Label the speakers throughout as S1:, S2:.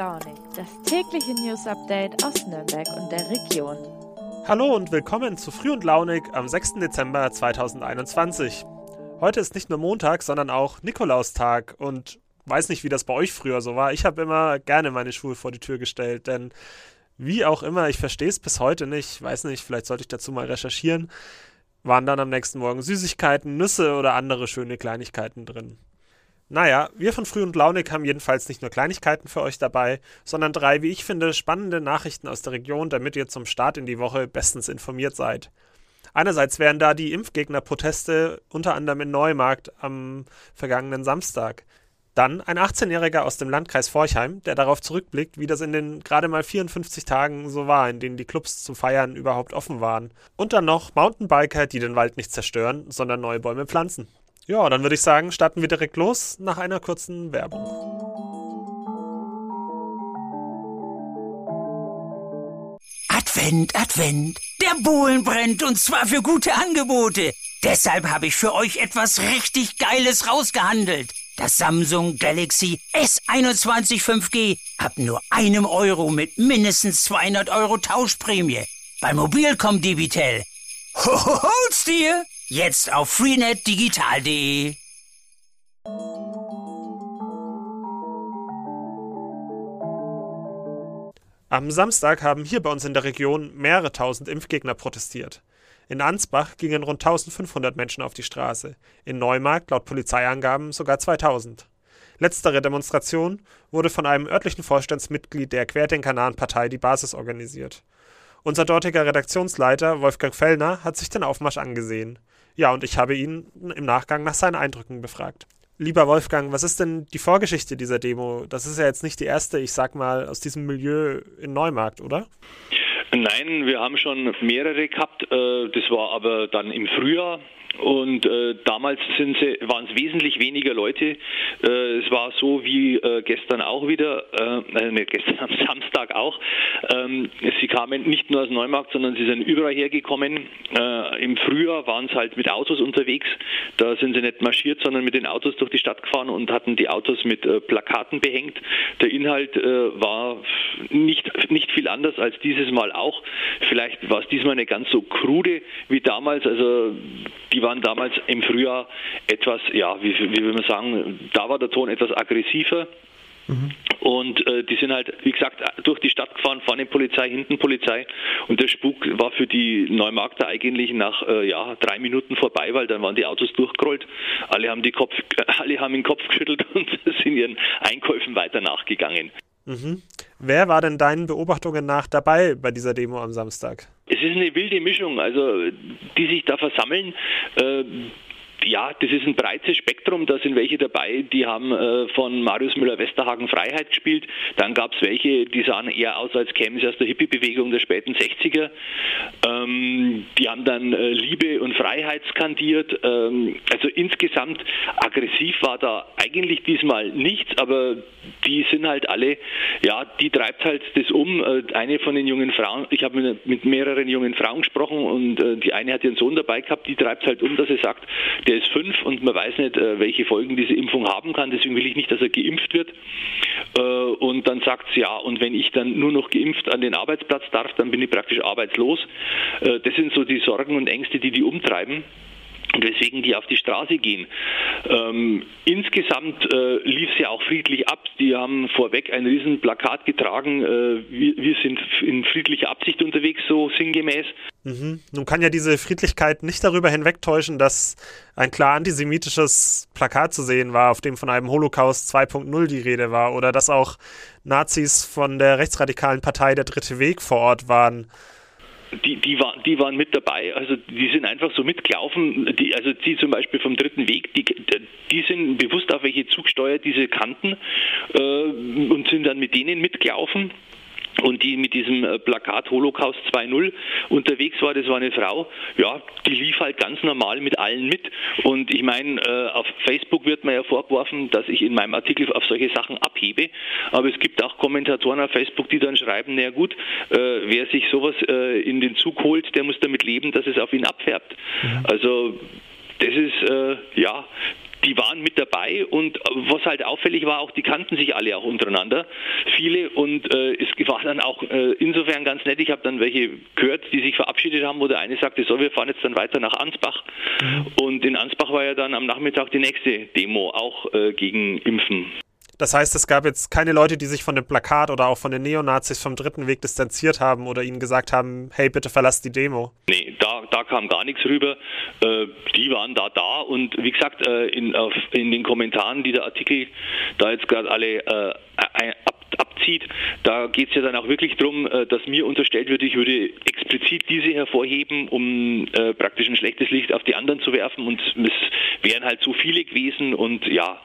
S1: Launig, das tägliche News Update aus Nürnberg und der Region.
S2: Hallo und willkommen zu Früh und Launig am 6. Dezember 2021. Heute ist nicht nur Montag, sondern auch Nikolaustag und weiß nicht, wie das bei euch früher so war. Ich habe immer gerne meine Schuhe vor die Tür gestellt, denn wie auch immer, ich verstehe es bis heute nicht, weiß nicht, vielleicht sollte ich dazu mal recherchieren, waren dann am nächsten Morgen Süßigkeiten, Nüsse oder andere schöne Kleinigkeiten drin. Naja, wir von Früh und Launig haben jedenfalls nicht nur Kleinigkeiten für euch dabei, sondern drei, wie ich finde, spannende Nachrichten aus der Region, damit ihr zum Start in die Woche bestens informiert seid. Einerseits wären da die Impfgegnerproteste unter anderem in Neumarkt am vergangenen Samstag. Dann ein 18-Jähriger aus dem Landkreis Forchheim, der darauf zurückblickt, wie das in den gerade mal 54 Tagen so war, in denen die Clubs zum Feiern überhaupt offen waren. Und dann noch Mountainbiker, die den Wald nicht zerstören, sondern neue Bäume pflanzen. Ja, dann würde ich sagen, starten wir direkt los nach einer kurzen Werbung.
S3: Advent, Advent. Der Bohlen brennt und zwar für gute Angebote. Deshalb habe ich für euch etwas richtig Geiles rausgehandelt. Das Samsung Galaxy S21 5G ab nur einem Euro mit mindestens 200 Euro Tauschprämie. Bei Mobilcom Debitel. Ho, hol's dir! Jetzt auf freenetdigital.de.
S2: Am Samstag haben hier bei uns in der Region mehrere tausend Impfgegner protestiert. In Ansbach gingen rund 1500 Menschen auf die Straße, in Neumarkt laut Polizeiangaben sogar 2000. Letztere Demonstration wurde von einem örtlichen Vorstandsmitglied der Querdenkernahen Partei Die Basis organisiert. Unser dortiger Redaktionsleiter Wolfgang Fellner hat sich den Aufmarsch angesehen. Ja, und ich habe ihn im Nachgang nach seinen Eindrücken befragt. Lieber Wolfgang, was ist denn die Vorgeschichte dieser Demo? Das ist ja jetzt nicht die erste, ich sag mal, aus diesem Milieu in Neumarkt, oder?
S4: Nein, wir haben schon mehrere gehabt. Äh, das war aber dann im Frühjahr und äh, damals sind sie, waren es wesentlich weniger Leute. Äh, es war so wie äh, gestern auch wieder, äh, äh, ne, gestern am Samstag auch. Ähm, sie kamen nicht nur aus Neumarkt, sondern sie sind überall hergekommen. Äh, Im Frühjahr waren sie halt mit Autos unterwegs. Da sind sie nicht marschiert, sondern mit den Autos durch die Stadt gefahren und hatten die Autos mit äh, Plakaten behängt. Der Inhalt äh, war nicht, nicht viel anders als dieses Mal auch. Vielleicht war es diesmal nicht ganz so krude wie damals. Also die waren damals im Frühjahr etwas, ja, wie, wie will man sagen, da war der Ton etwas aggressiver. Und äh, die sind halt, wie gesagt, durch die Stadt gefahren, vorne Polizei, hinten Polizei. Und der Spuk war für die Neumarkter eigentlich nach äh, ja, drei Minuten vorbei, weil dann waren die Autos durchgerollt. Alle haben, die Kopf, alle haben den Kopf geschüttelt und sind ihren Einkäufen weiter nachgegangen.
S2: Mhm. Wer war denn deinen Beobachtungen nach dabei bei dieser Demo am Samstag?
S4: Es ist eine wilde Mischung, also die sich da versammeln. Äh, ja, das ist ein breites Spektrum. Da sind welche dabei, die haben äh, von Marius Müller-Westerhagen Freiheit gespielt. Dann gab es welche, die sahen eher aus, als kämen sie aus der Hippie-Bewegung der späten 60er. Ähm, die haben dann äh, Liebe und Freiheit skandiert. Ähm, also insgesamt aggressiv war da eigentlich diesmal nichts, aber die sind halt alle, ja, die treibt halt das um. Äh, eine von den jungen Frauen, ich habe mit, mit, mehreren jungen Frauen gesprochen und äh, die eine hat ihren Sohn dabei gehabt, die treibt halt um, dass sie sagt, der ist fünf und man weiß nicht, äh, welche Folgen diese Impfung haben kann. Deswegen will ich nicht, dass er geimpft wird. Äh, und dann sagt sie, ja, und wenn ich dann nur noch geimpft an den Arbeitsplatz darf, dann bin ich praktisch arbeitslos. Äh, das sind so die Sorgen und Ängste, die die umtreiben weswegen die auf die Straße gehen. Ähm, insgesamt äh, lief es ja auch friedlich ab. Die haben vorweg ein Riesenplakat getragen. Äh, wir, wir, sind in friedlicher Absicht unterwegs, so sinngemäß.
S2: Mhm. Nun kann ja diese Friedlichkeit nicht darüber hinwegtäuschen, dass ein klar antisemitisches Plakat zu sehen war, auf dem von einem Holocaust 2.0 die Rede war, oder dass auch Nazis von der rechtsradikalen Partei Der Dritte Weg vor Ort waren
S4: die, die, war, die waren mit dabei, also die sind einfach so mitgelaufen, die, also die zum Beispiel vom dritten Weg, die, die sind bewusst auf welche Zugsteuer diese kannten äh, und sind dann mit denen mitgelaufen und die mit diesem äh, Plakat Holocaust 2.0 unterwegs war, das war eine Frau, ja, die lief halt ganz normal mit allen mit. Und ich meine, äh, auf Facebook wird mir ja vorgeworfen, dass ich in meinem Artikel auf solche Sachen abhebe. Aber es gibt auch Kommentatoren auf Facebook, die dann schreiben, naja gut, äh, wer sich sowas in den Zug holt, der muss damit leben, dass es auf ihn abfärbt. Mhm. Also das ist, ja, die waren mit dabei und was halt auffällig war, auch die kannten sich alle auch untereinander, viele und äh, es war dann auch äh, insofern ganz nett. Ich habe dann welche gehört, die sich verabschiedet haben, wo der eine sagte, so, wir fahren jetzt dann weiter nach Ansbach mhm. und in Ansbach war ja dann am Nachmittag die nächste Demo auch äh, gegen Impfen.
S2: Das heißt, es gab jetzt keine Leute, die sich von dem Plakat oder auch von den Neonazis vom dritten Weg distanziert haben oder ihnen gesagt haben, hey, bitte verlasst die Demo.
S4: Nee, da, da kam gar nichts rüber. Äh, die waren da da und wie gesagt, äh, in, auf, in den Kommentaren, die der Artikel da jetzt gerade alle äh, ab, abzieht, da geht es ja dann auch wirklich darum, äh, dass mir unterstellt wird, ich würde explizit diese hervorheben, um äh, praktisch ein schlechtes Licht auf die anderen zu werfen und es wären halt so viele gewesen und ja,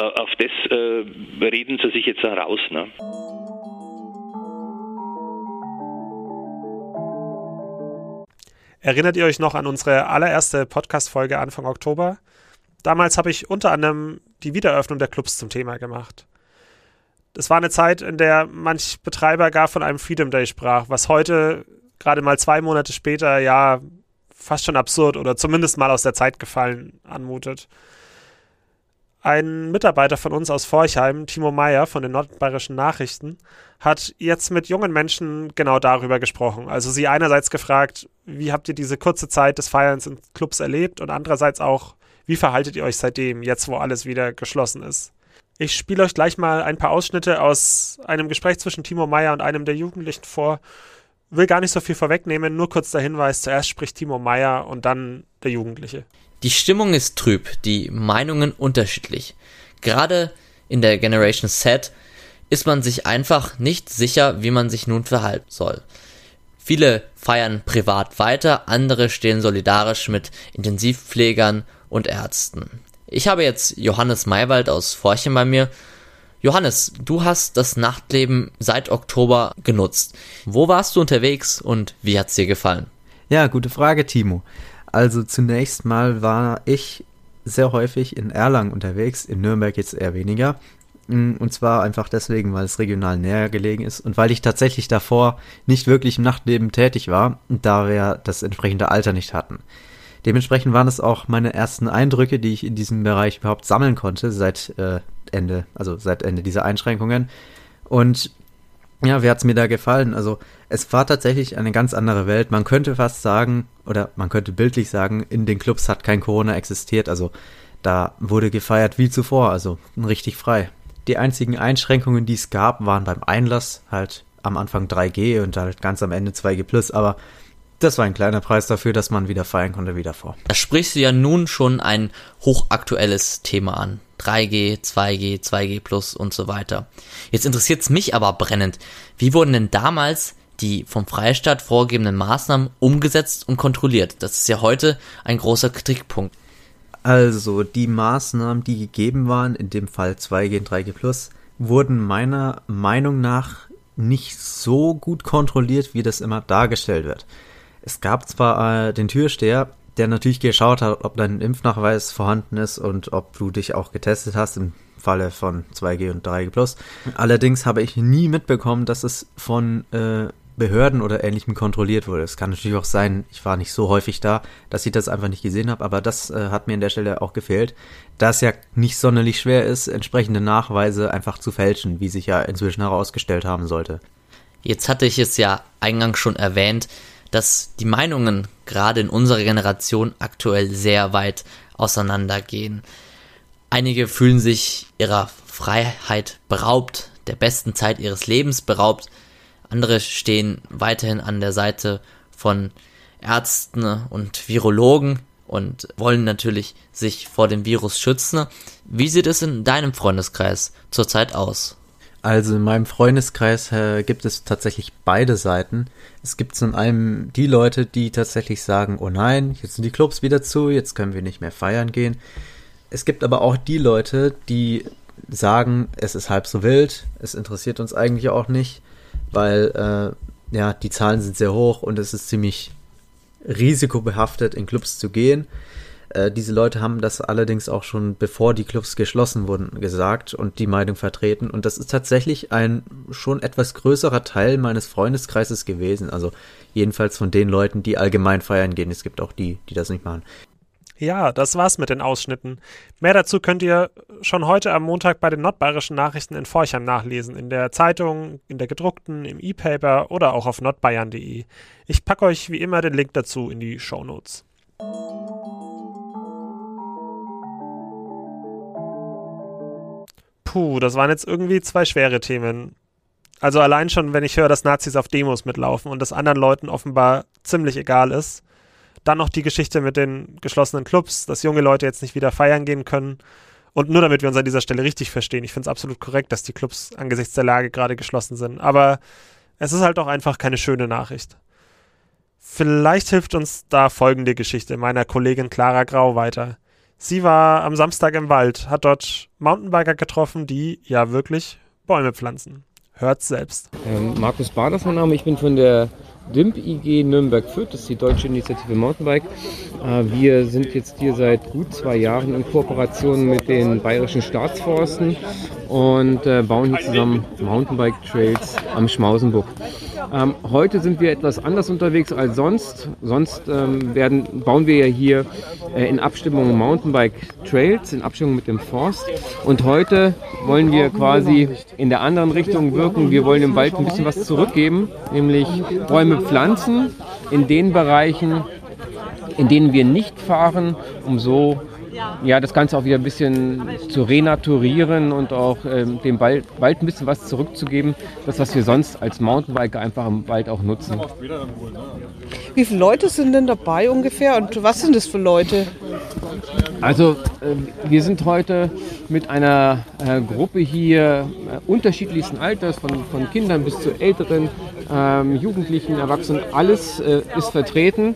S4: äh, auf das äh, reden sie sich jetzt heraus. Ne?
S2: Erinnert ihr euch noch an unsere allererste Podcast-Folge Anfang Oktober? Damals habe ich unter anderem die Wiedereröffnung der Clubs zum Thema gemacht. Das war eine Zeit, in der manch Betreiber gar von einem Freedom Day sprach, was heute, gerade mal zwei Monate später, ja fast schon absurd oder zumindest mal aus der Zeit gefallen anmutet. Ein Mitarbeiter von uns aus Forchheim, Timo Meyer von den Nordbayerischen Nachrichten, hat jetzt mit jungen Menschen genau darüber gesprochen. Also sie einerseits gefragt, wie habt ihr diese kurze Zeit des Feierns in Clubs erlebt und andererseits auch, wie verhaltet ihr euch seitdem, jetzt wo alles wieder geschlossen ist? Ich spiele euch gleich mal ein paar Ausschnitte aus einem Gespräch zwischen Timo Meyer und einem der Jugendlichen vor. Will gar nicht so viel vorwegnehmen, nur kurz der Hinweis: zuerst spricht Timo Meyer und dann der Jugendliche.
S5: Die Stimmung ist trüb, die Meinungen unterschiedlich. Gerade in der Generation Z ist man sich einfach nicht sicher, wie man sich nun verhalten soll. Viele feiern privat weiter, andere stehen solidarisch mit Intensivpflegern und Ärzten. Ich habe jetzt Johannes Maywald aus Forchen bei mir. Johannes, du hast das Nachtleben seit Oktober genutzt. Wo warst du unterwegs und wie hat's dir gefallen?
S6: Ja, gute Frage, Timo. Also zunächst mal war ich sehr häufig in Erlangen unterwegs, in Nürnberg jetzt eher weniger. Mm, und zwar einfach deswegen, weil es regional näher gelegen ist und weil ich tatsächlich davor nicht wirklich im Nachtleben tätig war, da wir das entsprechende Alter nicht hatten. Dementsprechend waren es auch meine ersten Eindrücke, die ich in diesem Bereich überhaupt sammeln konnte seit äh, Ende, also seit Ende dieser Einschränkungen. Und ja, wie hat es mir da gefallen? Also es war tatsächlich eine ganz andere Welt. Man könnte fast sagen, oder man könnte bildlich sagen, in den Clubs hat kein Corona existiert. Also da wurde gefeiert wie zuvor, also richtig frei. Die einzigen Einschränkungen, die es gab, waren beim Einlass halt am Anfang 3G und halt ganz am Ende 2G+, aber das war ein kleiner Preis dafür, dass man wieder feiern konnte wie davor.
S5: Da sprichst du ja nun schon ein hochaktuelles Thema an. 3G, 2G, 2G Plus und so weiter. Jetzt interessiert es mich aber brennend. Wie wurden denn damals die vom Freistaat vorgegebenen Maßnahmen umgesetzt und kontrolliert? Das ist ja heute ein großer Kritikpunkt.
S6: Also die Maßnahmen, die gegeben waren, in dem Fall 2G und 3G Plus, wurden meiner Meinung nach nicht so gut kontrolliert, wie das immer dargestellt wird. Es gab zwar äh, den Türsteher, der natürlich geschaut hat, ob dein Impfnachweis vorhanden ist und ob du dich auch getestet hast im Falle von 2G und 3G Plus. Allerdings habe ich nie mitbekommen, dass es von äh, Behörden oder ähnlichem kontrolliert wurde. Es kann natürlich auch sein, ich war nicht so häufig da, dass ich das einfach nicht gesehen habe, aber das äh, hat mir an der Stelle auch gefehlt, da es ja nicht sonderlich schwer ist, entsprechende Nachweise einfach zu fälschen, wie sich ja inzwischen herausgestellt haben sollte.
S5: Jetzt hatte ich es ja eingangs schon erwähnt, dass die Meinungen gerade in unserer Generation aktuell sehr weit auseinandergehen. Einige fühlen sich ihrer Freiheit beraubt, der besten Zeit ihres Lebens beraubt. Andere stehen weiterhin an der Seite von Ärzten und Virologen und wollen natürlich sich vor dem Virus schützen. Wie sieht es in deinem Freundeskreis zurzeit aus?
S6: Also in meinem Freundeskreis äh, gibt es tatsächlich beide Seiten. Es gibt zum einen die Leute, die tatsächlich sagen, oh nein, jetzt sind die Clubs wieder zu, jetzt können wir nicht mehr feiern gehen. Es gibt aber auch die Leute, die sagen, es ist halb so wild, es interessiert uns eigentlich auch nicht, weil äh, ja, die Zahlen sind sehr hoch und es ist ziemlich risikobehaftet, in Clubs zu gehen. Äh, diese Leute haben das allerdings auch schon bevor die Clubs geschlossen wurden gesagt und die Meinung vertreten. Und das ist tatsächlich ein schon etwas größerer Teil meines Freundeskreises gewesen. Also jedenfalls von den Leuten, die allgemein feiern gehen. Es gibt auch die, die das nicht machen.
S2: Ja, das war's mit den Ausschnitten. Mehr dazu könnt ihr schon heute am Montag bei den nordbayerischen Nachrichten in Forchheim nachlesen. In der Zeitung, in der gedruckten, im E-Paper oder auch auf nordbayern.de. Ich packe euch wie immer den Link dazu in die Show Notes. Puh, das waren jetzt irgendwie zwei schwere Themen. Also allein schon, wenn ich höre, dass Nazis auf Demos mitlaufen und das anderen Leuten offenbar ziemlich egal ist dann noch die Geschichte mit den geschlossenen Clubs, dass junge Leute jetzt nicht wieder feiern gehen können. Und nur damit wir uns an dieser Stelle richtig verstehen, ich finde es absolut korrekt, dass die Clubs angesichts der Lage gerade geschlossen sind. Aber es ist halt auch einfach keine schöne Nachricht. Vielleicht hilft uns da folgende Geschichte meiner Kollegin Clara Grau weiter. Sie war am Samstag im Wald, hat dort Mountainbiker getroffen, die ja wirklich Bäume pflanzen. Hört's selbst.
S7: Ähm, Markus Bader ist mein Name, ich bin von der DIMP IG Nürnberg-Fürth, das ist die Deutsche Initiative Mountainbike. Äh, wir sind jetzt hier seit gut zwei Jahren in Kooperation mit den bayerischen Staatsforsten und äh, bauen hier zusammen Mountainbike-Trails am Schmausenburg. Ähm, heute sind wir etwas anders unterwegs als sonst. Sonst ähm, werden, bauen wir ja hier äh, in Abstimmung Mountainbike Trails, in Abstimmung mit dem Forst. Und heute wollen wir quasi in der anderen Richtung wirken. Wir wollen dem Wald ein bisschen was zurückgeben, nämlich Bäume pflanzen in den Bereichen, in denen wir nicht fahren, um so ja, das Ganze auch wieder ein bisschen zu renaturieren und auch ähm, dem Wald, Wald ein bisschen was zurückzugeben. Das, was wir sonst als Mountainbiker einfach im Wald auch nutzen.
S8: Wie viele Leute sind denn dabei ungefähr und was sind das für Leute?
S7: Also äh, wir sind heute mit einer äh, Gruppe hier äh, unterschiedlichsten Alters, von, von Kindern bis zu Älteren, ähm, Jugendlichen, Erwachsenen, alles äh, ist vertreten.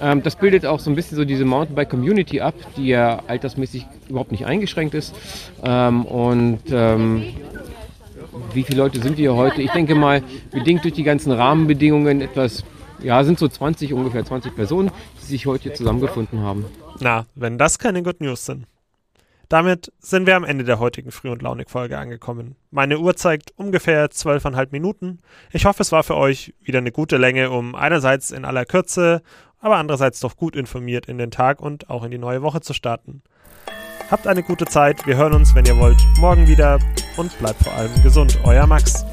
S7: Ähm, das bildet auch so ein bisschen so diese Mountainbike-Community ab, die ja altersmäßig überhaupt nicht eingeschränkt ist. Ähm, und ähm, wie viele Leute sind wir heute? Ich denke mal, bedingt durch die ganzen Rahmenbedingungen etwas, ja, sind so 20, ungefähr 20 Personen, die sich heute hier zusammengefunden haben.
S2: Na, wenn das keine Good News sind. Damit sind wir am Ende der heutigen Früh- und Launig-Folge angekommen. Meine Uhr zeigt ungefähr zwölfeinhalb Minuten. Ich hoffe, es war für euch wieder eine gute Länge, um einerseits in aller Kürze aber andererseits doch gut informiert in den Tag und auch in die neue Woche zu starten. Habt eine gute Zeit, wir hören uns, wenn ihr wollt, morgen wieder und bleibt vor allem gesund. Euer Max.